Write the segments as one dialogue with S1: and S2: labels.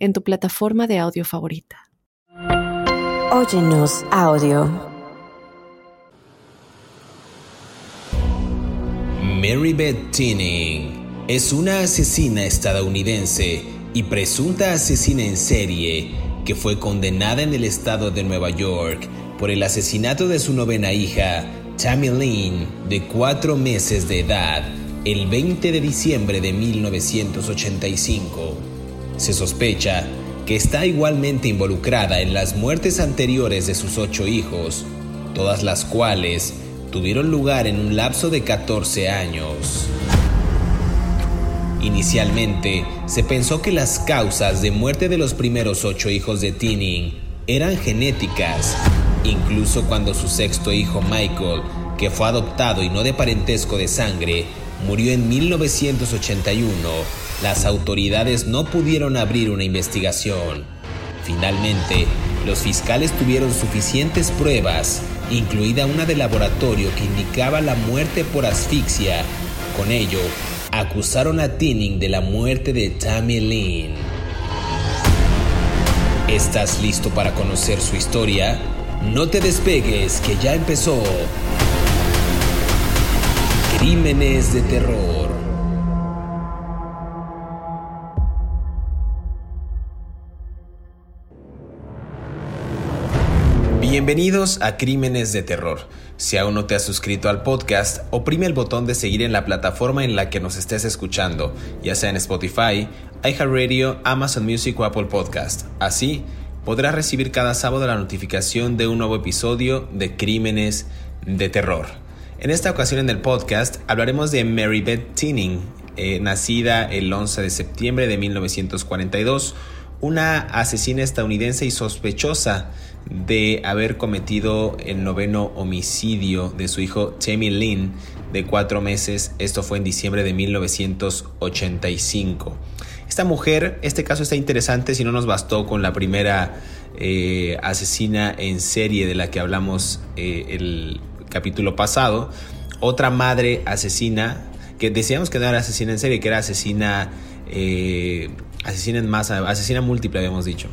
S1: en tu plataforma de audio favorita.
S2: Óyenos audio.
S3: Mary Beth Tinning es una asesina estadounidense y presunta asesina en serie que fue condenada en el estado de Nueva York por el asesinato de su novena hija, Tammy Lynn, de cuatro meses de edad, el 20 de diciembre de 1985. Se sospecha que está igualmente involucrada en las muertes anteriores de sus ocho hijos, todas las cuales tuvieron lugar en un lapso de 14 años. Inicialmente, se pensó que las causas de muerte de los primeros ocho hijos de Tinning eran genéticas, incluso cuando su sexto hijo Michael, que fue adoptado y no de parentesco de sangre, murió en 1981, las autoridades no pudieron abrir una investigación. Finalmente, los fiscales tuvieron suficientes pruebas, incluida una de laboratorio que indicaba la muerte por asfixia. Con ello, acusaron a Tinning de la muerte de Tammy Lynn. ¿Estás listo para conocer su historia? No te despegues, que ya empezó. Crímenes de terror. Bienvenidos a Crímenes de Terror. Si aún no te has suscrito al podcast, oprime el botón de seguir en la plataforma en la que nos estés escuchando, ya sea en Spotify, iHeartRadio, Amazon Music o Apple Podcast. Así, podrás recibir cada sábado la notificación de un nuevo episodio de Crímenes de Terror. En esta ocasión en el podcast hablaremos de Mary Beth Tinning, eh, nacida el 11 de septiembre de 1942, una asesina estadounidense y sospechosa de haber cometido el noveno homicidio de su hijo Tammy Lynn de cuatro meses. Esto fue en diciembre de 1985. Esta mujer, este caso está interesante si no nos bastó con la primera eh, asesina en serie de la que hablamos eh, el capítulo pasado. Otra madre asesina, que decíamos que no era asesina en serie, que era asesina, eh, asesina en masa, asesina múltiple habíamos dicho.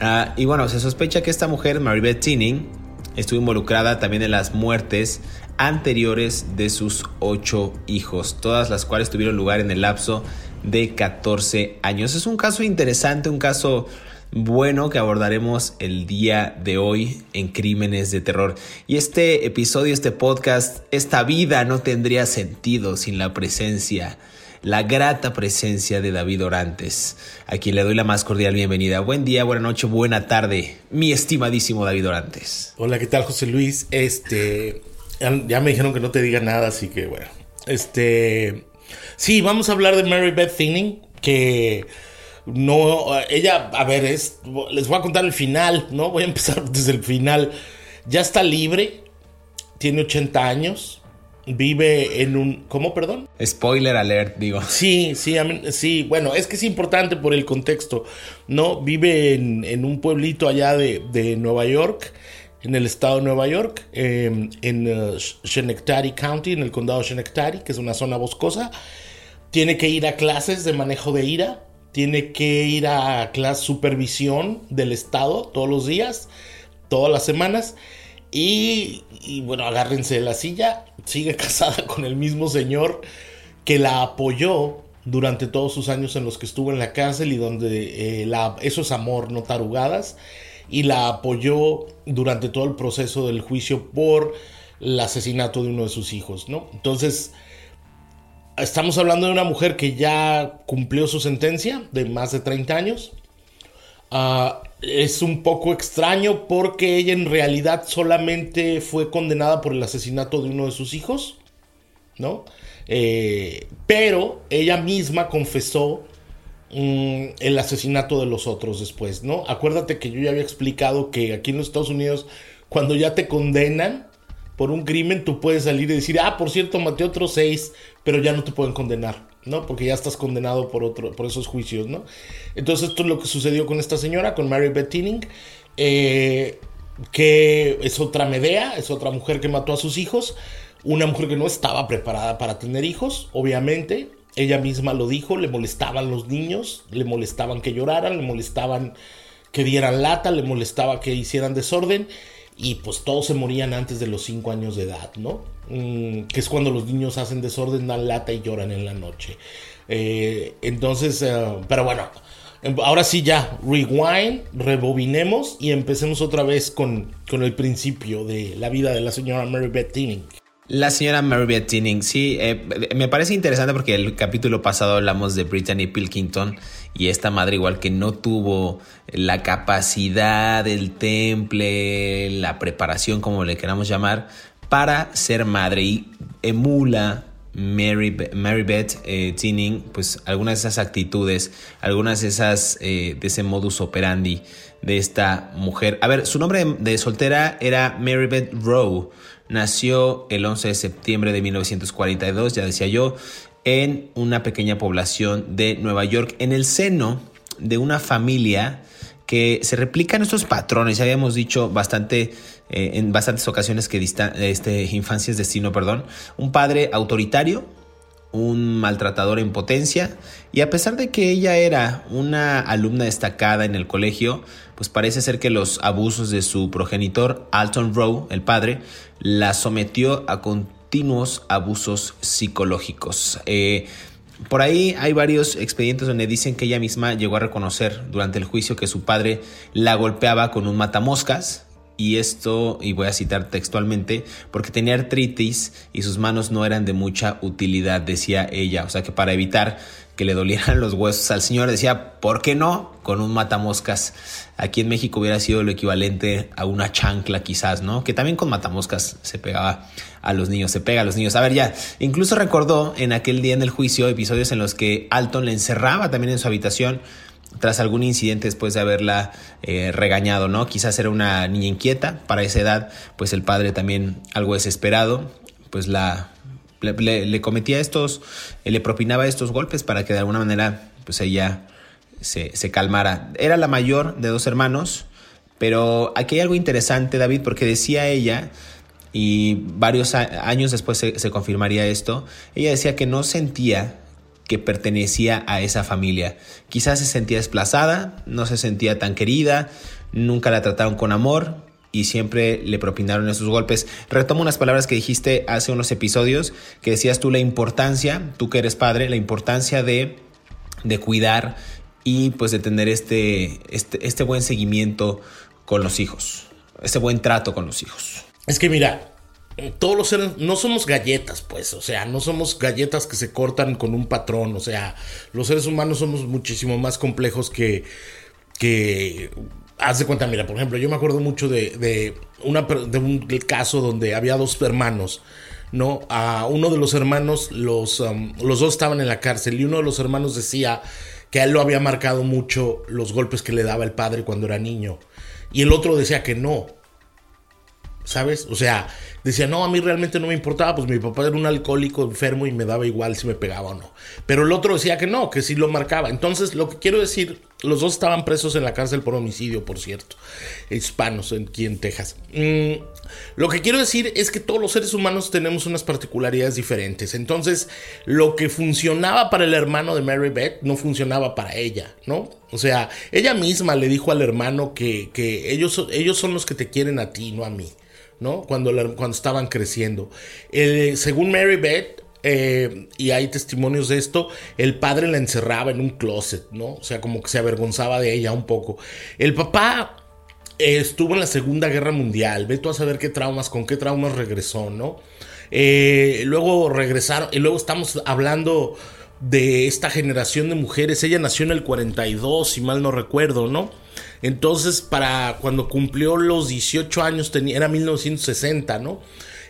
S3: Ah, y bueno, se sospecha que esta mujer, Maribeth Tinning, estuvo involucrada también en las muertes anteriores de sus ocho hijos, todas las cuales tuvieron lugar en el lapso de 14 años. Es un caso interesante, un caso bueno que abordaremos el día de hoy en Crímenes de Terror. Y este episodio, este podcast, esta vida no tendría sentido sin la presencia la grata presencia de David Orantes, a quien le doy la más cordial bienvenida. Buen día, buena noche, buena tarde, mi estimadísimo David Orantes.
S4: Hola, ¿qué tal, José Luis? Este, ya me dijeron que no te diga nada, así que bueno. Este, sí, vamos a hablar de Mary Beth Thinning, que no, ella, a ver, es, les voy a contar el final, ¿no? Voy a empezar desde el final. Ya está libre, tiene 80 años, vive en un... ¿Cómo, perdón?
S3: Spoiler alert, digo.
S4: Sí, sí, sí, bueno, es que es importante por el contexto, ¿no? Vive en, un pueblito allá de, Nueva York, en el estado de Nueva York, em, en uh, Schenectady County, en el condado de Schenectady, que es una zona boscosa. Tiene que ir a clases de manejo de ira, tiene que ir a clase supervisión del estado todos los días, todas las semanas. Y, y bueno, agárrense de la silla sigue casada con el mismo señor que la apoyó durante todos sus años en los que estuvo en la cárcel y donde eh, la, eso es amor, no tarugadas, y la apoyó durante todo el proceso del juicio por el asesinato de uno de sus hijos, ¿no? Entonces, estamos hablando de una mujer que ya cumplió su sentencia de más de 30 años. Ah, es un poco extraño porque ella en realidad solamente fue condenada por el asesinato de uno de sus hijos, ¿no? Eh, pero ella misma confesó mm, el asesinato de los otros después, ¿no? Acuérdate que yo ya había explicado que aquí en los Estados Unidos, cuando ya te condenan por un crimen, tú puedes salir y decir, ah, por cierto, maté otros seis, pero ya no te pueden condenar, ¿no? Porque ya estás condenado por, otro, por esos juicios, ¿no? Entonces esto es lo que sucedió con esta señora, con Mary Beth eh, que es otra Medea, es otra mujer que mató a sus hijos, una mujer que no estaba preparada para tener hijos, obviamente, ella misma lo dijo, le molestaban los niños, le molestaban que lloraran, le molestaban que dieran lata, le molestaba que hicieran desorden y pues todos se morían antes de los 5 años de edad, ¿no? Mm, que es cuando los niños hacen desorden, dan lata y lloran en la noche. Eh, entonces, eh, pero bueno, em, ahora sí ya, rewind, rebobinemos y empecemos otra vez con, con el principio de la vida de la señora Mary Beth Tinning.
S3: La señora Mary Beth Tinning, sí, eh, me parece interesante porque el capítulo pasado hablamos de Brittany Pilkington y esta madre igual que no tuvo la capacidad, el temple, la preparación, como le queramos llamar, para ser madre y emula Mary, Mary eh, Tinning, pues algunas de esas actitudes, algunas de esas, eh, de ese modus operandi de esta mujer. A ver, su nombre de, soltera era Mary Beth Rowe. Nació el 11 de septiembre de 1942, ya decía yo, en una pequeña población de Nueva York, en el seno de una familia que se replican estos patrones. Ya habíamos dicho bastante eh, en bastantes ocasiones que este, infancia es destino, perdón. Un padre autoritario, un maltratador en potencia y a pesar de que ella era una alumna destacada en el colegio, pues parece ser que los abusos de su progenitor Alton Rowe, el padre, la sometió a continuos abusos psicológicos. Eh, por ahí hay varios expedientes donde dicen que ella misma llegó a reconocer durante el juicio que su padre la golpeaba con un matamoscas. Y esto, y voy a citar textualmente, porque tenía artritis y sus manos no eran de mucha utilidad, decía ella. O sea que para evitar que le dolieran los huesos al señor, decía, ¿por qué no? Con un matamoscas. Aquí en México hubiera sido lo equivalente a una chancla quizás, ¿no? Que también con matamoscas se pegaba a los niños, se pega a los niños. A ver, ya, incluso recordó en aquel día en el juicio episodios en los que Alton le encerraba también en su habitación tras algún incidente después de haberla eh, regañado, ¿no? Quizás era una niña inquieta para esa edad, pues el padre también algo desesperado, pues la le, cometía estos, le propinaba estos golpes para que de alguna manera pues ella se, calmara. Era la mayor de dos hermanos, pero aquí hay algo interesante, David, porque decía ella, y varios años después se, se confirmaría esto, ella decía que no sentía que pertenecía a esa familia. Quizás se sentía desplazada, no se sentía tan querida, nunca la trataron con amor, y siempre le propinaron esos golpes. Retomo unas palabras que dijiste hace unos episodios, que decías tú la importancia, tú que eres padre, la importancia de, de cuidar y pues de tener este, este, este buen seguimiento con los hijos, este buen trato con los hijos.
S4: Es que mira, todos los seres no somos galletas, pues, o sea, no somos galletas que se cortan con un patrón, o sea, los seres humanos somos muchísimo más complejos que que haz de cuenta, mira, por ejemplo, yo me acuerdo mucho de, una, de un caso donde había dos hermanos, ¿no? A uno de los hermanos, los, um, los dos estaban en la cárcel y uno de los hermanos decía que a él lo había marcado mucho los golpes que le daba el padre cuando era niño. Y el otro decía que no. ¿Sabes? O sea, decía, no, a mí realmente no me importaba, pues mi papá era un alcohólico enfermo y me daba igual si me pegaba o no. Pero el otro decía que no, que sí lo marcaba. Entonces, lo que quiero decir, los dos estaban presos en la cárcel por homicidio, por cierto, hispanos aquí en Texas. Mm, lo que quiero decir es que todos los seres humanos tenemos unas particularidades diferentes. Entonces, lo que funcionaba para el hermano de Mary Beth no funcionaba para ella, ¿no? O sea, ella misma le dijo al hermano que, que ellos, ellos son los que te quieren a ti, no a mí. ¿No? Cuando, cuando estaban creciendo. según Mary Beth, eh, y hay testimonios de esto, el padre la encerraba en un closet, ¿no? O sea, como que se avergonzaba de ella un poco. El papá eh, estuvo en la Segunda Guerra Mundial, ve tú a saber qué traumas, con qué traumas regresó, ¿no? Eh, luego regresaron, y luego estamos hablando de esta generación de mujeres, ella nació en el 42, si mal no recuerdo, ¿no? Entonces, para cuando cumplió los 18 años, tenía, era 1960, ¿no?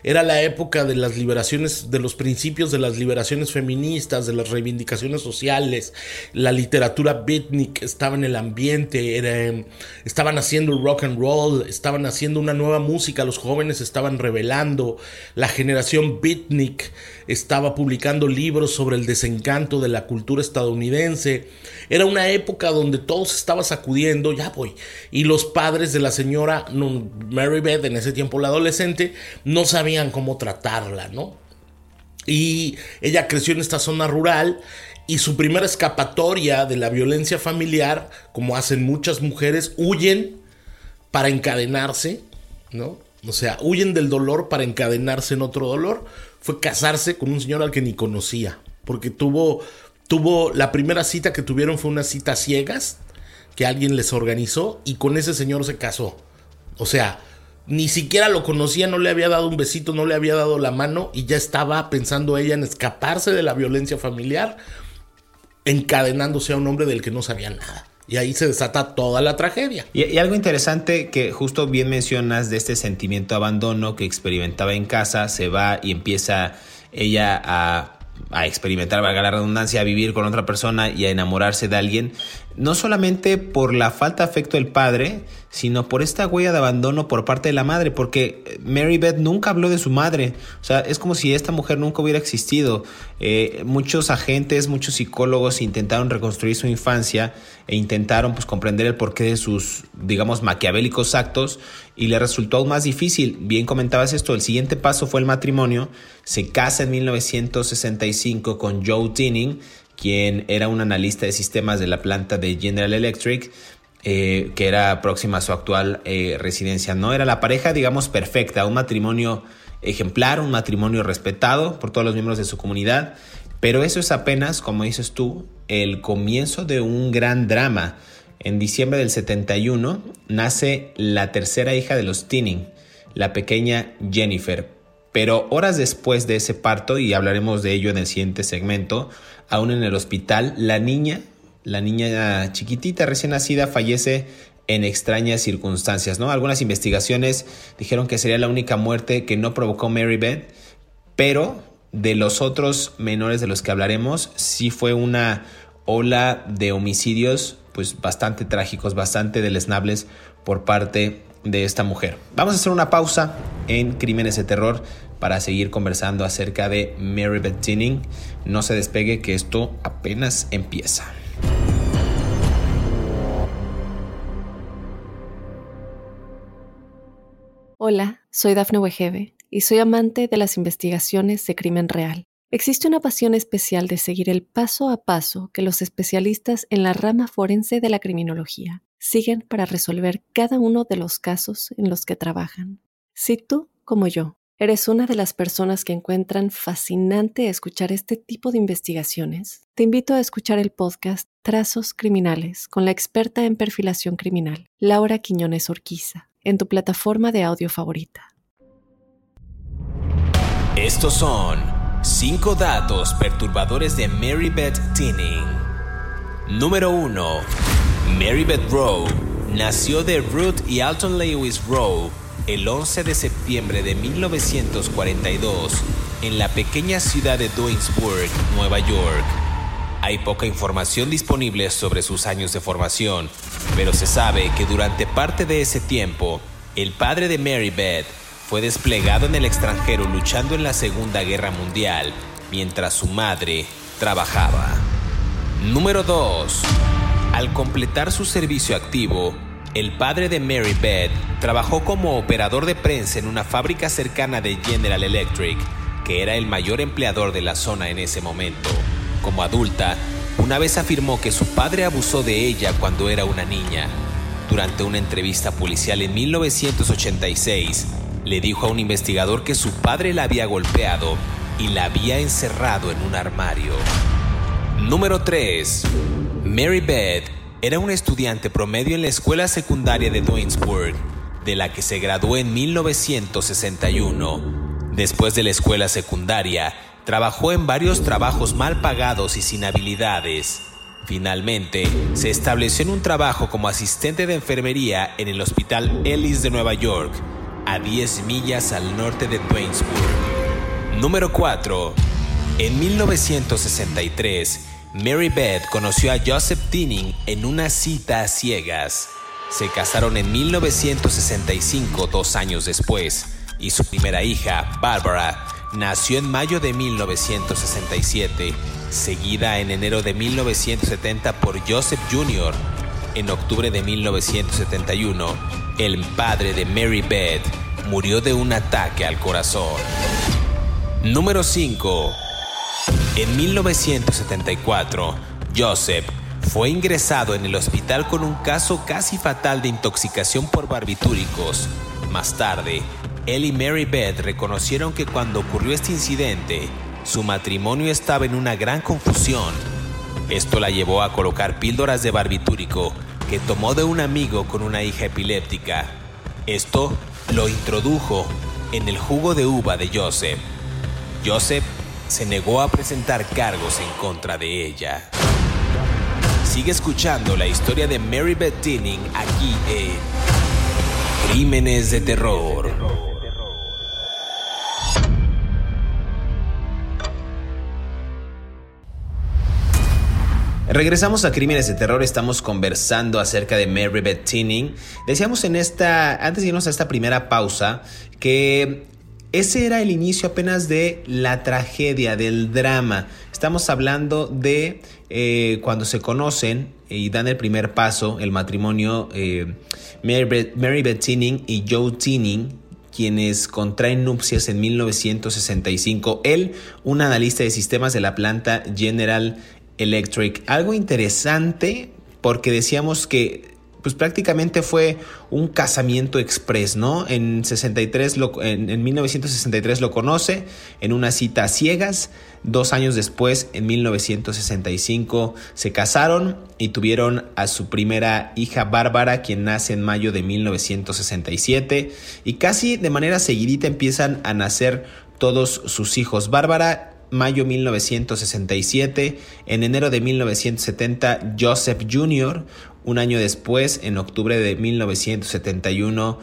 S4: Era la época de las liberaciones, de los principios de las liberaciones feministas, de las reivindicaciones sociales, la literatura beatnik estaba en el ambiente, estaban haciendo rock and roll, estaban haciendo una nueva música, los jóvenes estaban revelando, la generación beatnik estaba publicando libros sobre el desencanto de la cultura estadounidense, era una época donde todo se estaba sacudiendo, ya voy, y los padres de la señora Mary Beth, en ese tiempo la adolescente, no sabían cómo tratarla, ¿no? Y ella creció en esta zona rural y su primera escapatoria de la violencia familiar, como hacen muchas mujeres, huyen para encadenarse, ¿no? O sea, huyen del dolor para encadenarse en otro dolor. Fue casarse con un señor al que ni conocía, porque tuvo, tuvo, la primera cita que tuvieron fue una cita ciegas, que alguien les organizó, y con ese señor se casó. O sea, ni siquiera lo conocía, no le había dado un besito, no le había dado la mano y ya estaba pensando ella en escaparse de la violencia familiar, encadenándose a un hombre del que no sabía nada. Y ahí se desata toda la tragedia.
S3: Y, algo interesante que justo bien mencionas de este sentimiento de abandono que experimentaba en casa, se va y empieza ella a a experimentar, valga la redundancia, a vivir con otra persona y a enamorarse de alguien, no solamente por la falta de afecto del padre, sino por esta huella de abandono por parte de la madre, porque Mary Beth nunca habló de su madre, o sea, es como si esta mujer nunca hubiera existido. Eh, muchos agentes, muchos psicólogos intentaron reconstruir su infancia e intentaron pues comprender el porqué de sus, digamos, maquiavélicos actos y le resultó aún más difícil. Bien comentabas esto, el siguiente paso fue el matrimonio, se casa en 1965 con Joe Tinning, quien era un analista de sistemas de la planta de General Electric, eh, que era próxima a su actual eh, residencia. No era la pareja, digamos, perfecta, un matrimonio ejemplar, un matrimonio respetado por todos los miembros de su comunidad, pero eso es apenas, como dices tú, el comienzo de un gran drama. En diciembre del 71 nace la tercera hija de los Tinning, la pequeña Jennifer. Pero horas después de ese parto, y hablaremos de ello en el siguiente segmento, aún en el hospital, la niña la niña chiquitita recién nacida fallece en extrañas circunstancias, ¿no? Algunas investigaciones dijeron que sería la única muerte que no provocó Mary Beth, pero de los otros menores de los que hablaremos, sí fue una ola de homicidios pues bastante trágicos, bastante deleznables por parte de esta mujer. Vamos a hacer una pausa en Crímenes de Terror para seguir conversando acerca de Mary Beth Tinning. No se despegue que esto apenas empieza.
S1: Hola, soy Dafne Wegebe y soy amante de las investigaciones de crimen real. Existe una pasión especial de seguir el paso a paso que los especialistas en la rama forense de la criminología siguen para resolver cada uno de los casos en los que trabajan. Si tú, como yo, eres una de las personas que encuentran fascinante escuchar este tipo de investigaciones, te invito a escuchar el podcast Trazos Criminales con la experta en perfilación criminal, Laura Quiñones Orquiza en tu plataforma de audio favorita.
S2: Estos son 5 datos perturbadores de Mary Beth Tinning. Número 1. Mary Beth Rowe nació de Ruth y Alton Lewis Rowe el 11 de septiembre de 1942 en la pequeña ciudad de Duisburg, Nueva York. Hay poca información disponible sobre sus años de formación, pero se sabe que durante parte de ese tiempo, el padre de Mary Beth fue desplegado en el extranjero luchando en la Segunda Guerra Mundial, mientras su madre trabajaba. Número 2. Al completar su servicio activo, el padre de Mary Beth trabajó como operador de prensa en una fábrica cercana de General Electric, que era el mayor empleador de la zona en ese momento. Como adulta, una vez afirmó que su padre abusó de ella cuando era una niña. Durante una entrevista policial en 1986, le dijo a un investigador que su padre la había golpeado y la había encerrado en un armario. Número 3. Mary Beth era una estudiante promedio en la escuela secundaria de Duisburg, de la que se graduó en 1961. Después de la escuela secundaria, Trabajó en varios trabajos mal pagados y sin habilidades. Finalmente, se estableció en un trabajo como asistente de enfermería en el Hospital Ellis de Nueva York, a 10 millas al norte de Twinsburg. Número 4. En 1963, Mary Beth conoció a Joseph Tinning en una cita a ciegas. Se casaron en 1965, dos años después, y su primera hija, Barbara, nació en mayo de 1967, seguida en enero de 1970 por Joseph Jr. En octubre de 1971, el padre de Mary Beth murió de un ataque al corazón. Número 5. En 1974, Joseph fue ingresado en el hospital con un caso casi fatal de intoxicación por barbitúricos. Más tarde, él y Mary Beth reconocieron que cuando ocurrió este incidente, su matrimonio estaba en una gran confusión. Esto la llevó a colocar píldoras de barbitúrico que tomó de un amigo con una hija epiléptica. Esto lo introdujo en el jugo de uva de Joseph. Joseph se negó a presentar cargos en contra de ella. Sigue escuchando la historia de Mary Beth Tinning aquí en Crímenes de Terror.
S3: Regresamos a Crímenes de Terror, estamos conversando acerca de Mary Beth Tinning. Decíamos en esta, antes de irnos a esta primera pausa, que ese era el inicio apenas de la tragedia, del drama. Estamos hablando de eh, cuando se conocen y dan el primer paso, el matrimonio eh, Mary, Beth, Tinning y Joe Tinning, quienes contraen nupcias en 1965. Él, un analista de sistemas de la planta General Electric. Algo interesante porque decíamos que pues prácticamente fue un casamiento express, ¿no? En 63 en, 1963 lo conoce en una cita a ciegas. Dos años después, en 1965, se casaron y tuvieron a su primera hija Bárbara, quien nace en mayo de 1967. Y casi de manera seguidita empiezan a nacer todos sus hijos. Bárbara mayo 1967, en enero de 1970 Joseph Jr., un año después, en octubre de 1971,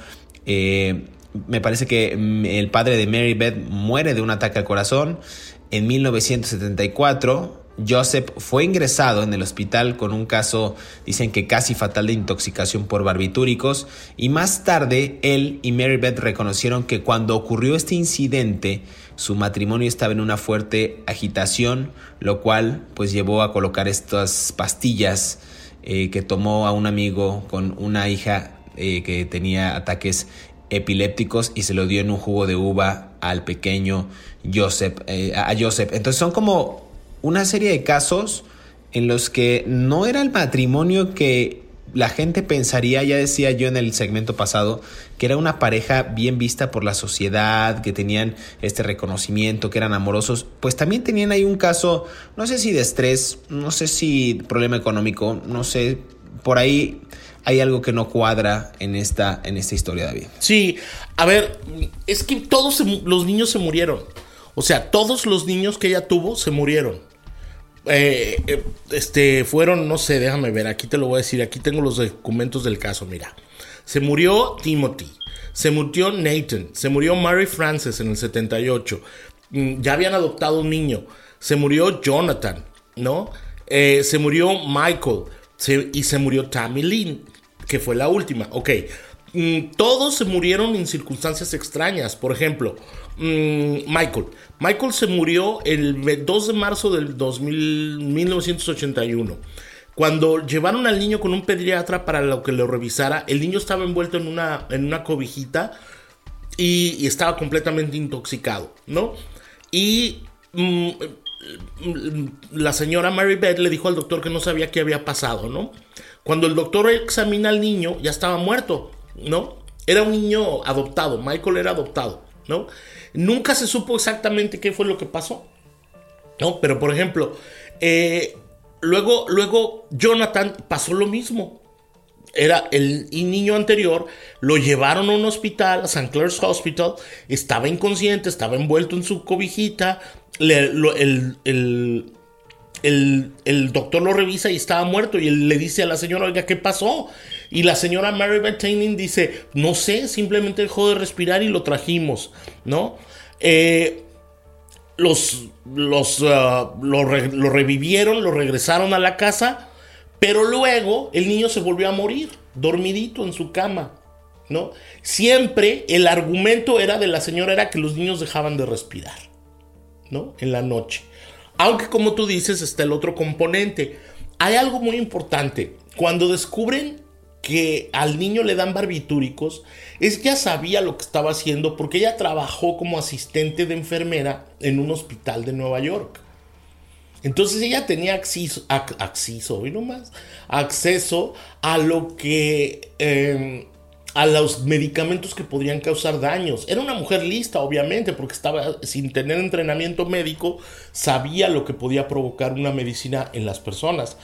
S3: eh, me parece que mm, el padre de Mary Beth muere de un ataque al corazón. En 1974, Joseph fue ingresado en el hospital con un caso, dicen que casi fatal de intoxicación por barbitúricos, y más tarde él y Mary Beth reconocieron que cuando ocurrió este incidente, su matrimonio estaba en una fuerte agitación, lo cual pues llevó a colocar estas pastillas eh, que tomó a un amigo con una hija eh, que tenía ataques epilépticos y se lo dio en un jugo de uva al pequeño Joseph, eh, a Joseph. Entonces son como una serie de casos en los que no era el matrimonio que la gente pensaría, ya decía yo en el segmento pasado, que era una pareja bien vista por la sociedad, que tenían este reconocimiento, que eran amorosos, pues también tenían ahí un caso, no sé si de estrés, no sé si problema económico, no sé, por ahí hay algo que no cuadra en esta, en esta historia, David.
S4: Sí, a ver, es que todos los niños se murieron. O sea, todos los niños que ella tuvo se murieron. Eh, eh, este, fueron, no sé, déjame ver, aquí te lo voy a decir, aquí tengo los documentos del caso, mira. Se murió Timothy, se murió Nathan, se murió Mary Frances en el 78, mm, ya habían adoptado un niño, se murió Jonathan, ¿no? Eh, se murió Michael y se murió Tammy Lynn, que fue la última, ok. Mm, todos se murieron en circunstancias extrañas, por ejemplo, Mm, Michael. Michael se murió el 2 de marzo del 1981. Cuando llevaron al niño con un pediatra para lo que lo revisara, el niño estaba envuelto en una, en una cobijita y, estaba completamente intoxicado, ¿no? Y mm, la señora Mary Beth le dijo al doctor que no sabía qué había pasado, ¿no? Cuando el doctor examina al niño, ya estaba muerto, ¿no? Era un niño adoptado, Michael era adoptado, ¿no? Nunca se supo exactamente qué fue lo que pasó. ¿no? Pero por ejemplo, eh, luego, luego Jonathan pasó lo mismo. Era el niño anterior, lo llevaron a un hospital, a St. Clair's Hospital, estaba inconsciente, estaba envuelto en su cobijita, el, el, doctor lo revisa y estaba muerto y él le dice a la señora, oiga, ¿qué pasó? Y la señora Mary Beth Taining dice, no sé, simplemente dejó de respirar y lo trajimos, ¿no? Eh, los, los, uh, lo, revivieron, lo regresaron a la casa, pero luego el niño se volvió a morir, dormidito en su cama, ¿no? Siempre el argumento era de la señora era que los niños dejaban de respirar, ¿no? En la noche. Aunque como tú dices está el otro componente. Hay algo muy importante. Cuando descubren que al niño le dan barbitúricos, es ya sabía lo que estaba haciendo porque ella trabajó como asistente de enfermera en un hospital de Nueva York. Entonces ella tenía acceso, acceso a lo que, em, a los medicamentos que podrían causar daños. Era una mujer lista, obviamente, porque estaba sin tener entrenamiento médico, sabía lo que podía provocar una medicina en las personas.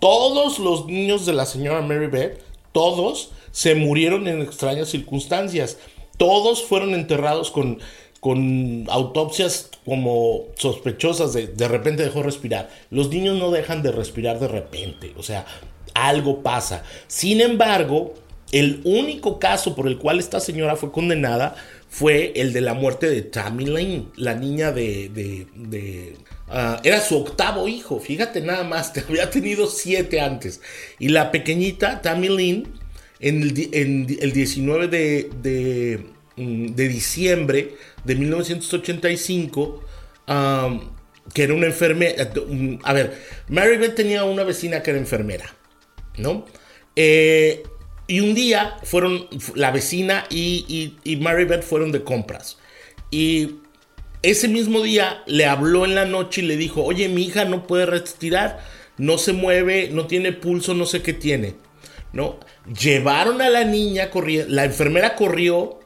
S4: Todos los niños de la señora Mary Beth todos se murieron en extrañas circunstancias. Todos fueron enterrados con, con autopsias como sospechosas de de repente dejó respirar. Los niños no dejan de respirar de repente, o sea, algo pasa. Sin embargo, el único caso por el cual esta señora fue condenada fue el de la muerte de Tammy Lane, la niña de... de, ah, era su octavo hijo, fíjate nada más, había tenido siete antes. Y la pequeñita Tammy Lane, en el, 19 de, mm, de, diciembre de 1985, que era una enfermera... Mm, a ver, Mary Beth tenía una vecina que era enfermera, ¿no? Eh, y un día fueron, la vecina y, y, Beth fueron de compras. Y ese mismo día le habló en la noche y le dijo, oye, mi hija no puede respirar, no se mueve, no tiene pulso, no sé qué tiene. ¿No? Llevaron a la niña, la enfermera corrió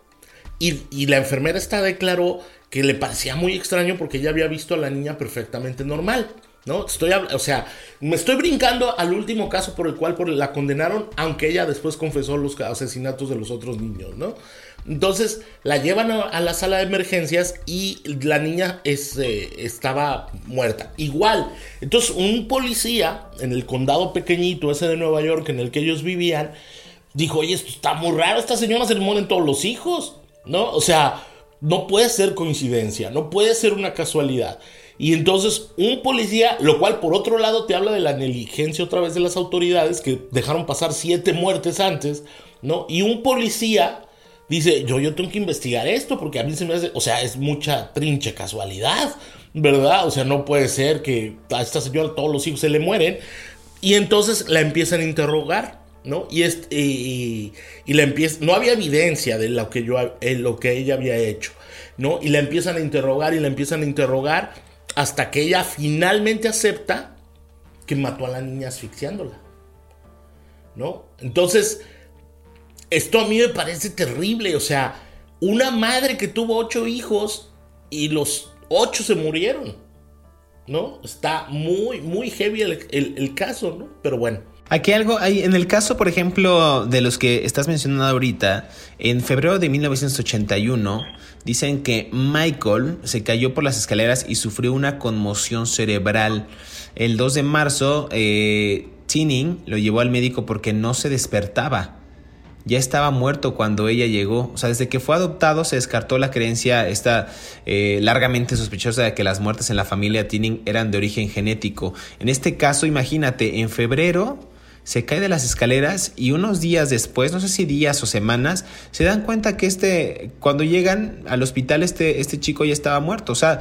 S4: y, la enfermera esta declaró que le parecía muy extraño porque ella había visto a la niña perfectamente normal. ¿no? Estoy, o sea, me estoy brincando al último caso por el cual la condenaron, aunque ella después confesó los asesinatos de los otros niños, ¿no? Entonces la llevan a, la sala de emergencias y la niña este, estaba muerta. Igual. Entonces un policía en el condado pequeñito ese de Nueva York en el que ellos vivían, dijo, oye, esto está muy raro, esta señora se le mueren todos los hijos, ¿no? O sea, no puede ser coincidencia, no puede ser una casualidad. Y entonces un policía, lo cual por otro lado te habla de la negligencia otra vez de las autoridades que dejaron pasar siete muertes antes, ¿no? Y un policía dice, yo, yo tengo que investigar esto porque a mí se me hace, o sea, es mucha trinche casualidad, ¿verdad? O sea, no puede ser que a esta señora todos los hijos se le mueren. Y entonces la empiezan a interrogar, ¿no? Y, este, y, la empieza, no había evidencia de lo que, yo, lo que ella había hecho, ¿no? Y la empiezan a interrogar y la empiezan a interrogar hasta que ella finalmente acepta que mató a la niña asfixiándola. ¿No? Entonces, esto a mí me parece terrible. O sea, una madre que tuvo ocho hijos y los ocho se murieron. ¿No? Está muy, muy heavy el, caso, ¿no? Pero bueno.
S3: Aquí algo, hay, en el caso, por ejemplo, de los que estás mencionando ahorita, en febrero de 1981, Dicen que Michael se cayó por las escaleras y sufrió una conmoción cerebral. El 2 de marzo, eh, Tinning lo llevó al médico porque no se despertaba. Ya estaba muerto cuando ella llegó. O sea, desde que fue adoptado se descartó la creencia esta eh, largamente sospechosa de que las muertes en la familia Tinning eran de origen genético. En este caso, imagínate, en febrero se cae de las escaleras y unos días después, no sé si días o semanas, se dan cuenta que este, cuando llegan al hospital, este, este chico ya estaba muerto. O sea,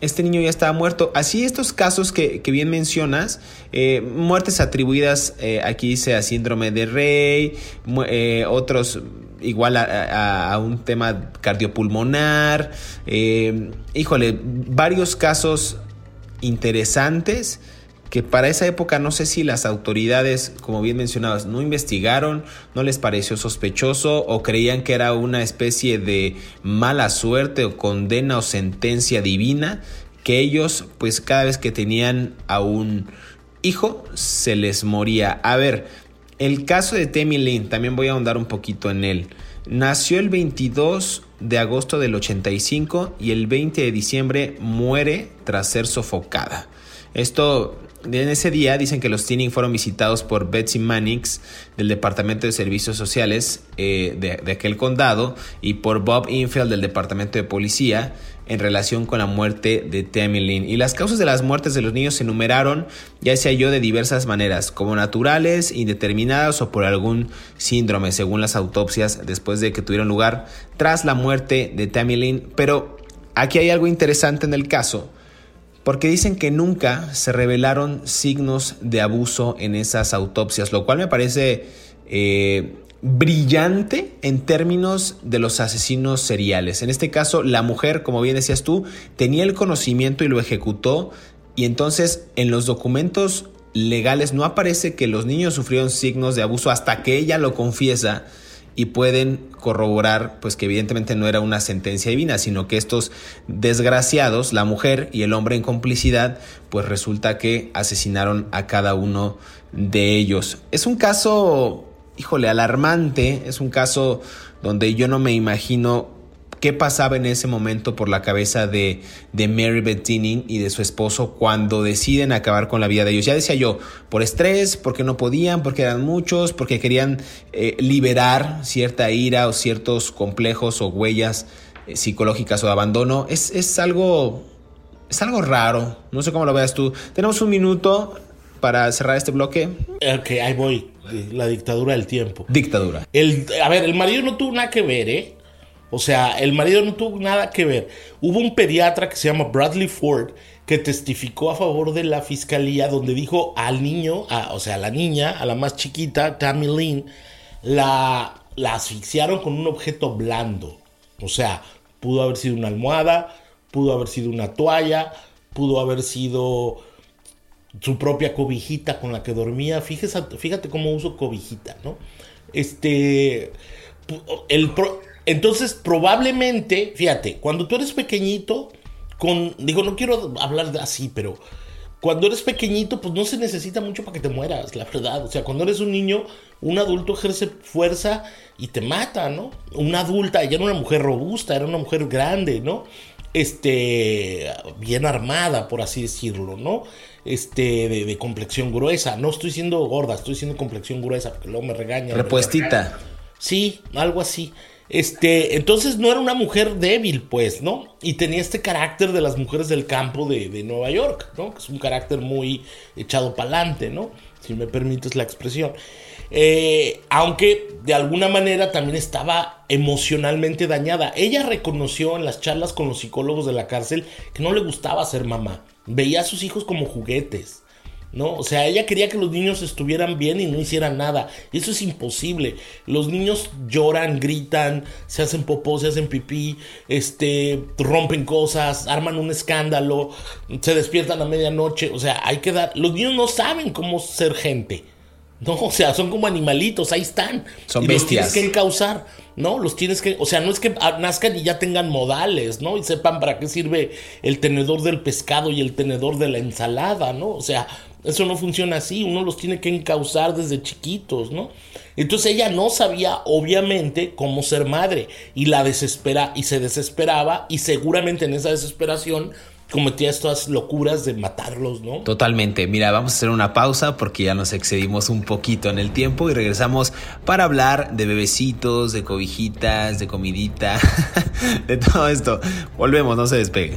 S3: este niño ya estaba muerto. Así estos casos que, bien mencionas, eh, muertes atribuidas, eh, aquí a síndrome de Rey, eh, otros igual a, a, un tema cardiopulmonar, híjole, varios casos interesantes que para esa época no sé si las autoridades, como bien mencionabas, no investigaron, no les pareció sospechoso o creían que era una especie de mala suerte o condena o sentencia divina, que ellos pues cada vez que tenían a un hijo se les moría. A ver, el caso de Temi Lynn, también voy a ahondar un poquito en él. Nació el 22 de agosto del 85 y el 20 de diciembre muere tras ser sofocada. Esto en ese día dicen que los Tinning fueron visitados por Betsy Mannix del Departamento de Servicios Sociales eh, de, de, aquel condado y por Bob Infield del Departamento de Policía en relación con la muerte de Tammy Lynn. Y las causas de las muertes de los niños se enumeraron, ya sea yo, de diversas maneras, como naturales, indeterminadas o por algún síndrome, según las autopsias después de que tuvieron lugar tras la muerte de Tammy Lynn. Pero aquí hay algo interesante en el caso porque dicen que nunca se revelaron signos de abuso en esas autopsias, lo cual me parece eh, brillante en términos de los asesinos seriales. En este caso, la mujer, como bien decías tú, tenía el conocimiento y lo ejecutó, y entonces en los documentos legales no aparece que los niños sufrieron signos de abuso hasta que ella lo confiesa y pueden corroborar pues que evidentemente no era una sentencia divina, sino que estos desgraciados, la mujer y el hombre en complicidad, pues resulta que asesinaron a cada uno de ellos. Es un caso, híjole, alarmante, es un caso donde yo no me imagino qué pasaba en ese momento por la cabeza de, de Mary Beth y de su esposo cuando deciden acabar con la vida de ellos. Ya decía yo, por estrés, porque no podían, porque eran muchos, porque querían eh, liberar cierta ira o ciertos complejos o huellas eh, psicológicas o de abandono. Es, es, algo, es algo raro, no sé cómo lo veas tú. Tenemos un minuto para cerrar este bloque.
S4: Ok, ahí voy. La dictadura del tiempo.
S3: Dictadura.
S4: El, a ver, el marido no tuvo nada que ver, ¿eh? O sea, el marido no tuvo nada que ver. Hubo un pediatra que se llama Bradley Ford que testificó a favor de la fiscalía donde dijo al niño, o sea, a la niña, a la más chiquita, Tammy Lynn, la, la asfixiaron con un objeto blando. O sea, pudo haber sido una almohada, pudo haber sido una toalla, pudo haber sido su propia cobijita con la que dormía. Fíjese, fíjate cómo uso cobijita, ¿no? Este, el, entonces, probablemente, fíjate, cuando tú eres pequeñito, con, digo, no quiero hablar de así, pero cuando eres pequeñito, pues no se necesita mucho para que te mueras, la verdad. O sea, cuando eres un niño, un adulto ejerce fuerza y te mata, ¿no? Una adulta, ella era una mujer robusta, era una mujer grande, ¿no? Este, bien armada, por así decirlo, ¿no? Este, de, de complexión gruesa. No estoy siendo gorda, estoy siendo complexión gruesa, porque luego me regañan.
S3: Repuestita.
S4: Sí, algo así. Este, entonces no era una mujer débil, pues, ¿no? Y tenía este carácter de las mujeres del campo de, Nueva York, ¿no? Que es un carácter muy echado para adelante, ¿no? Si me permites la expresión. Eh, aunque de alguna manera también estaba emocionalmente dañada. Ella reconoció en las charlas con los psicólogos de la cárcel que no le gustaba ser mamá. Veía a sus hijos como juguetes. ¿No? O sea, ella quería que los niños estuvieran bien y no hicieran nada. Y eso es imposible. Los niños lloran, gritan, se hacen popó, se hacen pipí, este, rompen cosas, arman un escándalo, se despiertan a medianoche. O sea, hay que dar. Los niños no saben cómo ser gente. No, o sea, son como animalitos, ahí están.
S3: Son
S4: y
S3: bestias.
S4: Los tienes que encauzar, ¿no? Los tienes que, o sea, no es que nazcan y ya tengan modales, ¿no? Y sepan para qué sirve el tenedor del pescado y el tenedor de la ensalada, ¿no? O sea, eso no funciona así, uno los tiene que encauzar desde chiquitos, ¿no? Entonces ella no sabía, obviamente, cómo ser madre y la desespera y se desesperaba y seguramente en esa desesperación cometía estas locuras de matarlos, ¿no?
S3: Totalmente. Mira, vamos a hacer una pausa porque ya nos excedimos un poquito en el tiempo y regresamos para hablar de bebecitos, de cobijitas, de comidita, de todo esto. Volvemos, no se despegue.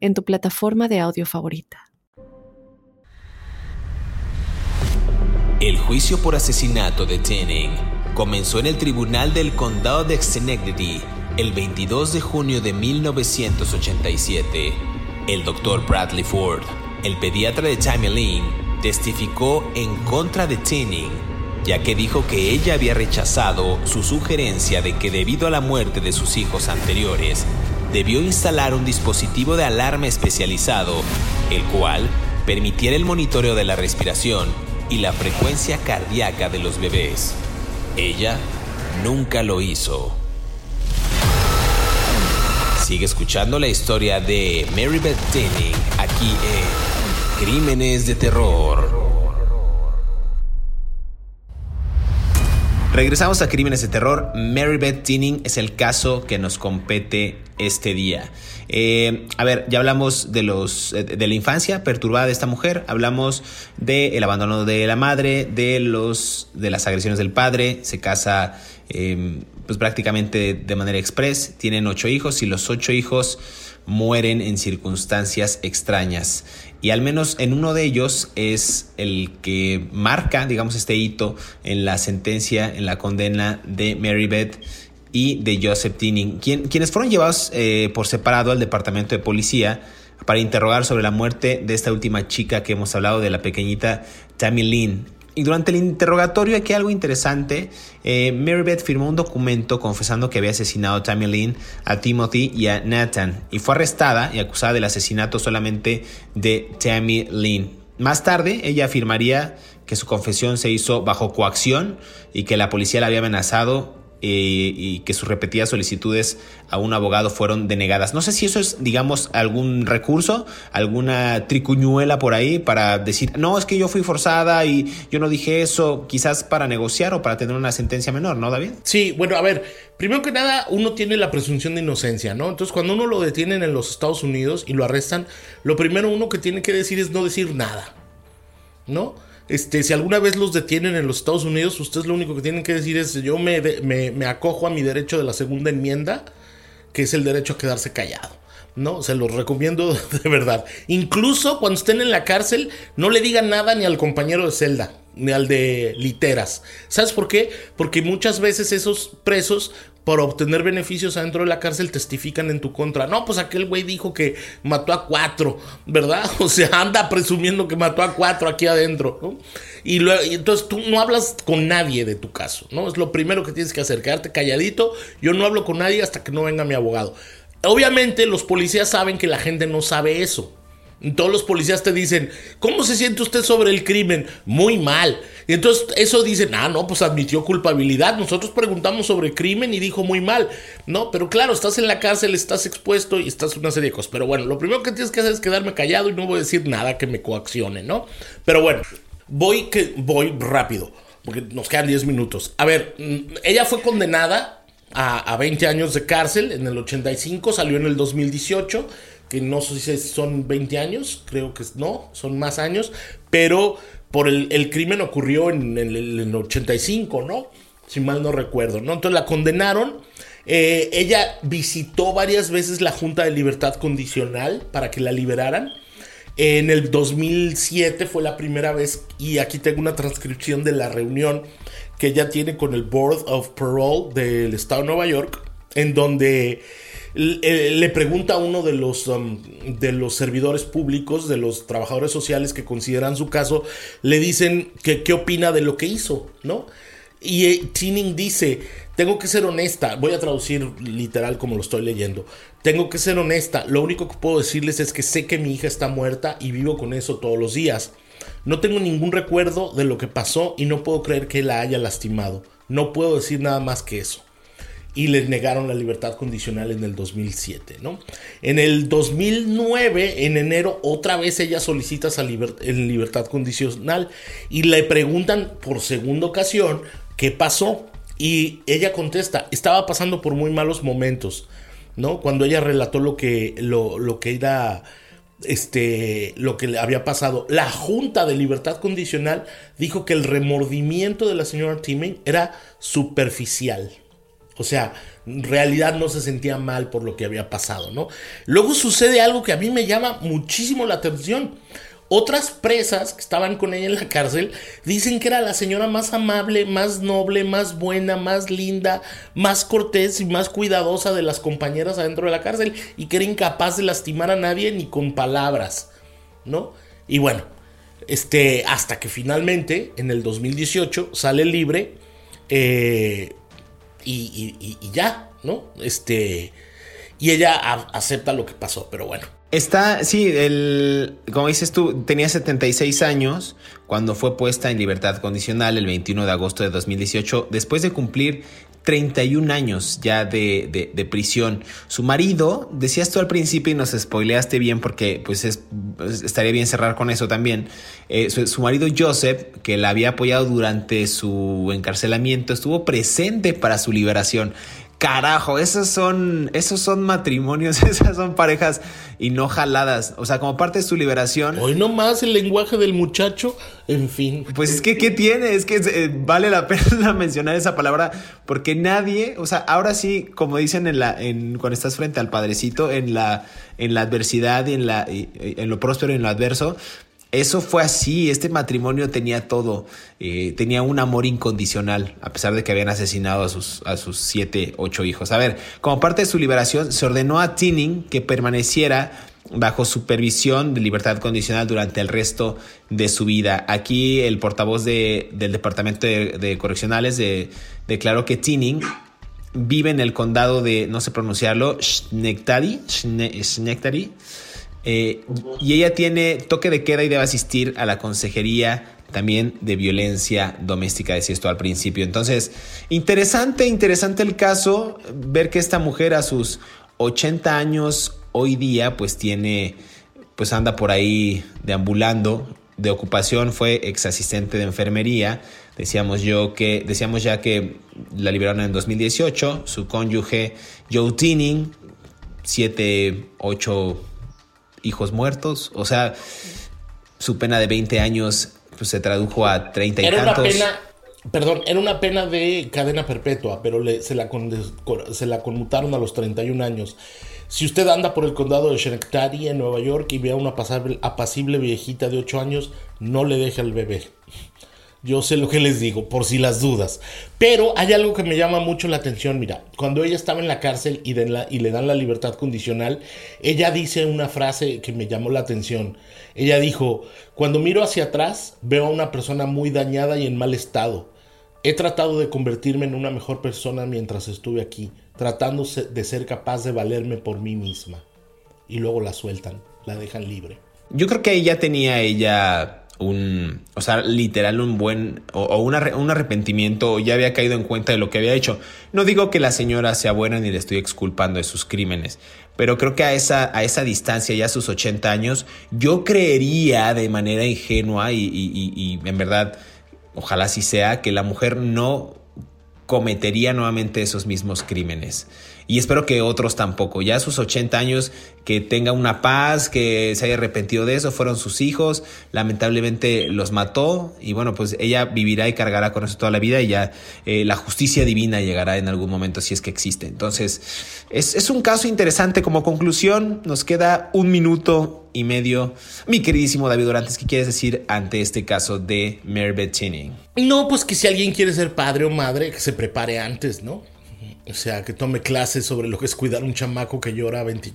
S1: en tu plataforma de audio favorita.
S2: El juicio por asesinato de Tinning comenzó en el Tribunal del Condado de Schenectady el 22 de junio de 1987. El doctor Bradley Ford, el pediatra de Tammy Lynn, testificó en contra de Tinning, ya que dijo que ella había rechazado su sugerencia de que debido a la muerte de sus hijos anteriores, debió instalar un dispositivo de alarma especializado, el cual permitiera el monitoreo de la respiración y la frecuencia cardíaca de los bebés. Ella nunca lo hizo. Sigue escuchando la historia de Mary Beth Tinning aquí en Crímenes de Terror.
S3: Regresamos a Crímenes de Terror. Mary Beth Tinning es el caso que nos compete este día. Eh, a ver, ya hablamos de los eh, de la infancia perturbada de esta mujer, hablamos del abandono de la madre, de los de las agresiones del padre, se casa em, pues prácticamente de manera express, tienen ocho hijos y los ocho hijos mueren en circunstancias extrañas y al menos en uno de ellos es el que marca, digamos, este hito en la sentencia, en la condena de Mary Beth y de Joseph Tinning, quienes fueron llevados eh, por separado al departamento de policía para interrogar sobre la muerte de esta última chica que hemos hablado, de la pequeñita Tammy Lynn. Y durante el interrogatorio aquí algo interesante, eh, Mary Beth firmó un documento confesando que había asesinado a Tammy Lynn, a Timothy y a Nathan, y fue arrestada y acusada del asesinato solamente de Tammy Lynn. Más tarde, ella afirmaría que su confesión se hizo bajo coacción y que la policía la había amenazado y que sus repetidas solicitudes a un abogado fueron denegadas. No sé si eso es, digamos, algún recurso, alguna tricuñuela por ahí para decir, no, es que yo fui forzada y yo no dije eso, quizás para negociar o para tener una sentencia menor, ¿no, David?
S4: Sí, bueno, a ver, primero que nada, uno tiene la presunción de inocencia, ¿no? Entonces, cuando uno lo detienen en los Estados Unidos y lo arrestan, lo primero uno que tiene que decir es no decir nada, ¿no? Este, si alguna vez los detienen en los Estados Unidos, ustedes lo único que tienen que decir es yo me, me, acojo a mi derecho de la segunda enmienda, que es el derecho a quedarse callado. No, se los recomiendo de verdad. Incluso cuando estén en la cárcel, no le digan nada ni al compañero de celda, ni al de literas. ¿Sabes por qué? Porque muchas veces esos presos por obtener beneficios adentro de la cárcel testifican en tu contra. No, pues aquel güey dijo que mató a cuatro, ¿verdad? O sea, anda presumiendo que mató a cuatro aquí adentro, ¿no? Y, entonces tú no hablas con nadie de tu caso, ¿no? Es lo primero que tienes que hacer, quedarte calladito. Yo no hablo con nadie hasta que no venga mi abogado. Obviamente los policías saben que la gente no sabe eso. Todos los policías te dicen, ¿cómo se siente usted sobre el crimen? Muy mal. Y entonces eso dicen, ah, no, pues admitió culpabilidad. Nosotros preguntamos sobre el crimen y dijo muy mal. No, pero claro, estás en la cárcel, estás expuesto y estás una serie de cosas. Pero bueno, lo primero que tienes que hacer es quedarme callado y no voy a decir nada que me coaccione, ¿no? Pero bueno, voy, que, voy rápido, porque nos quedan 10 minutos. A ver, mm, ella fue condenada a, a 20 años de cárcel en el 85, salió en el 2018 que no sé si son 20 años, creo que no, son más años, pero por el, crimen ocurrió en, el 85, ¿no? Si mal no recuerdo, ¿no? Entonces la condenaron. Eh, ella visitó varias veces la Junta de Libertad Condicional para que la liberaran. En el 2007 fue la primera vez, y aquí tengo una transcripción de la reunión que ella tiene con el Board of Parole del Estado de Nueva York, en donde eh, le pregunta a uno de los, um, de los servidores públicos, de los trabajadores sociales que consideran su caso, le dicen que qué opina de lo que hizo, ¿no? Y eh, dice, tengo que ser honesta, voy a traducir literal como lo estoy leyendo, tengo que ser honesta, lo único que puedo decirles es que sé que mi hija está muerta y vivo con eso todos los días. No tengo ningún recuerdo de lo que pasó y no puedo creer que la haya lastimado. No puedo decir nada más que eso y les negaron la libertad condicional en el 2007, ¿no? En el 2009, en enero, otra vez ella solicita esa libertad condicional y le preguntan por segunda ocasión qué pasó y ella contesta, estaba pasando por muy malos momentos, ¿no? Cuando ella relató lo que, lo, lo que era este, lo que le había pasado. La Junta de Libertad Condicional dijo que el remordimiento de la señora Timming era superficial. O sea, en realidad no se sentía mal por lo que había pasado, ¿no? Luego sucede algo que a mí me llama muchísimo la atención. Otras presas que estaban con ella en la cárcel dicen que era la señora más amable, más noble, más buena, más linda, más cortés y más cuidadosa de las compañeras adentro de la cárcel y que era incapaz de lastimar a nadie ni con palabras, ¿no? Y bueno, este, hasta que finalmente en el 2018 sale libre eh, y, ya, ¿no? Este. y ella acepta lo que pasó, pero bueno.
S3: Está, sí, el, como dices tú, tenía 76 años cuando fue puesta en libertad condicional el 21 de agosto de 2018, después de cumplir 31 años ya de, de, prisión. Su marido, decías tú al principio y nos spoileaste bien porque pues es, estaría bien cerrar con eso también. Eh, su, marido Joseph, que la había apoyado durante su encarcelamiento, estuvo presente para su liberación. Carajo, esos son, esos son matrimonios, esas son parejas y no jaladas. O sea, como parte de su liberación.
S4: Hoy nomás el lenguaje del muchacho, en fin.
S3: Pues es que, ¿qué tiene? Es que eh, vale la pena mencionar esa palabra porque nadie, o sea, ahora sí, como dicen en la, en, cuando estás frente al padrecito, en la, en la adversidad y en, la, en lo próspero y en lo adverso, eso fue así, este matrimonio tenía todo, eh, tenía un amor incondicional, a pesar de que habían asesinado a sus, a sus siete, ocho hijos. A ver, como parte de su liberación, se ordenó a Tinning que permaneciera bajo supervisión de libertad condicional durante el resto de su vida. Aquí el portavoz del Departamento de, Correccionales declaró que Tinning vive en el condado de, no sé pronunciarlo, Schenectady, Schenectady eh, y ella tiene toque de queda y debe asistir a la consejería también de violencia doméstica, decía esto al principio. Entonces, interesante, interesante el caso, ver que esta mujer a sus 80 años hoy día, pues tiene, pues anda por ahí deambulando. De ocupación fue ex asistente de enfermería. Decíamos yo que, decíamos ya que la liberaron en 2018. Su cónyuge, Joe Tinning, 7, 8 hijos muertos. O sea, su pena de 20 años pues, se tradujo a 30 y
S4: era
S3: tantos.
S4: Una pena, perdón, era una pena de cadena perpetua, pero se, la se la conmutaron a los 31 años. Si usted anda por el condado de Schenectady en Nueva York y ve a una apacible viejita de 8 años, no le deje al bebé. Yo sé lo que les digo, por si las dudas. Pero hay algo que me llama mucho la atención. Mira, cuando ella estaba en la cárcel y, le dan la libertad condicional, ella dice una frase que me llamó la atención. Ella dijo, cuando miro hacia atrás, veo a una persona muy dañada y en mal estado. He tratado de convertirme en una mejor persona mientras estuve aquí, tratando de ser capaz de valerme por mí misma. Y luego la sueltan, la dejan libre.
S3: Yo creo que ella tenía ella un, o sea, literal un buen, o, un arrepentimiento, ya había caído en cuenta de lo que había hecho. No digo que la señora sea buena ni le estoy exculpando de sus crímenes, pero creo que a esa, a esa distancia, ya a sus 80 años, yo creería de manera ingenua y, y en verdad, ojalá así sea, que la mujer no cometería nuevamente esos mismos crímenes y espero que otros tampoco. Ya a sus 80 años, que tenga una paz, que se haya arrepentido de eso, fueron sus hijos, lamentablemente los mató y bueno, pues ella vivirá y cargará con eso toda la vida y ya eh, la justicia divina llegará en algún momento si es que existe. Entonces, es, un caso interesante como conclusión. Nos queda un minuto y medio. Mi queridísimo David Dorantes, ¿qué quieres decir ante este caso de Mary Beth
S4: No, pues que si alguien quiere ser padre o madre, que se prepare antes, ¿no? O sea, que tome clases sobre lo que es cuidar un chamaco que llora 20,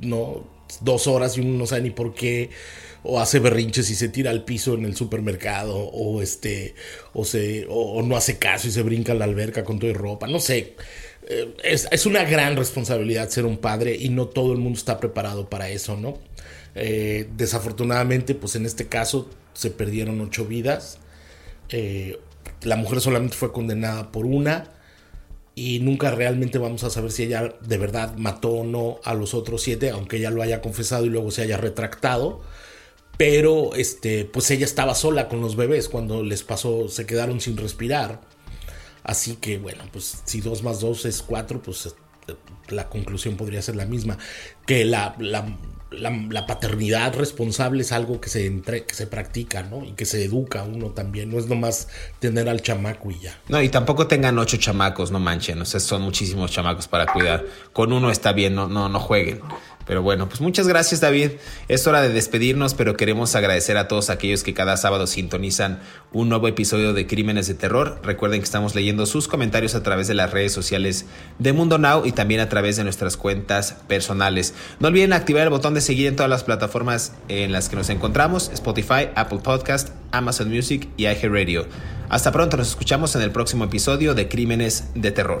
S4: no, dos horas y uno no sabe ni por qué, o hace berrinches y se tira al piso en el supermercado, o este, o se, o, no hace caso y se brinca a la alberca con toda ropa, no sé. Eh, es, una gran responsabilidad ser un padre y no todo el mundo está preparado para eso, ¿no? Eh, desafortunadamente, pues en este caso se perdieron ocho vidas. Eh, la mujer solamente fue condenada por una y nunca realmente vamos a saber si ella de verdad mató o no a los otros siete, aunque ella lo haya confesado y luego se haya retractado. Pero este, pues ella estaba sola con los bebés cuando les pasó, se quedaron sin respirar. Así que bueno, pues si dos más dos es cuatro, pues eh, la conclusión podría ser la misma. Que la, la la, paternidad responsable es algo que se, entre, que se practica, ¿no? Y que se educa uno también. No es nomás tener al chamaco y ya.
S3: No, y tampoco tengan ocho chamacos, no manchen. O sea, son muchísimos chamacos para cuidar. Con uno está bien, no, no, no jueguen. Pero bueno, pues muchas gracias David. Es hora de despedirnos, pero queremos agradecer a todos aquellos que cada sábado sintonizan un nuevo episodio de Crímenes de Terror. Recuerden que estamos leyendo sus comentarios a través de las redes sociales de Mundo Now y también a través de nuestras cuentas personales. No olviden activar el botón de seguir en todas las plataformas en las que nos encontramos, Spotify, Apple Podcast, Amazon Music y iHeartRadio. Hasta pronto, nos escuchamos en el próximo episodio de Crímenes de Terror.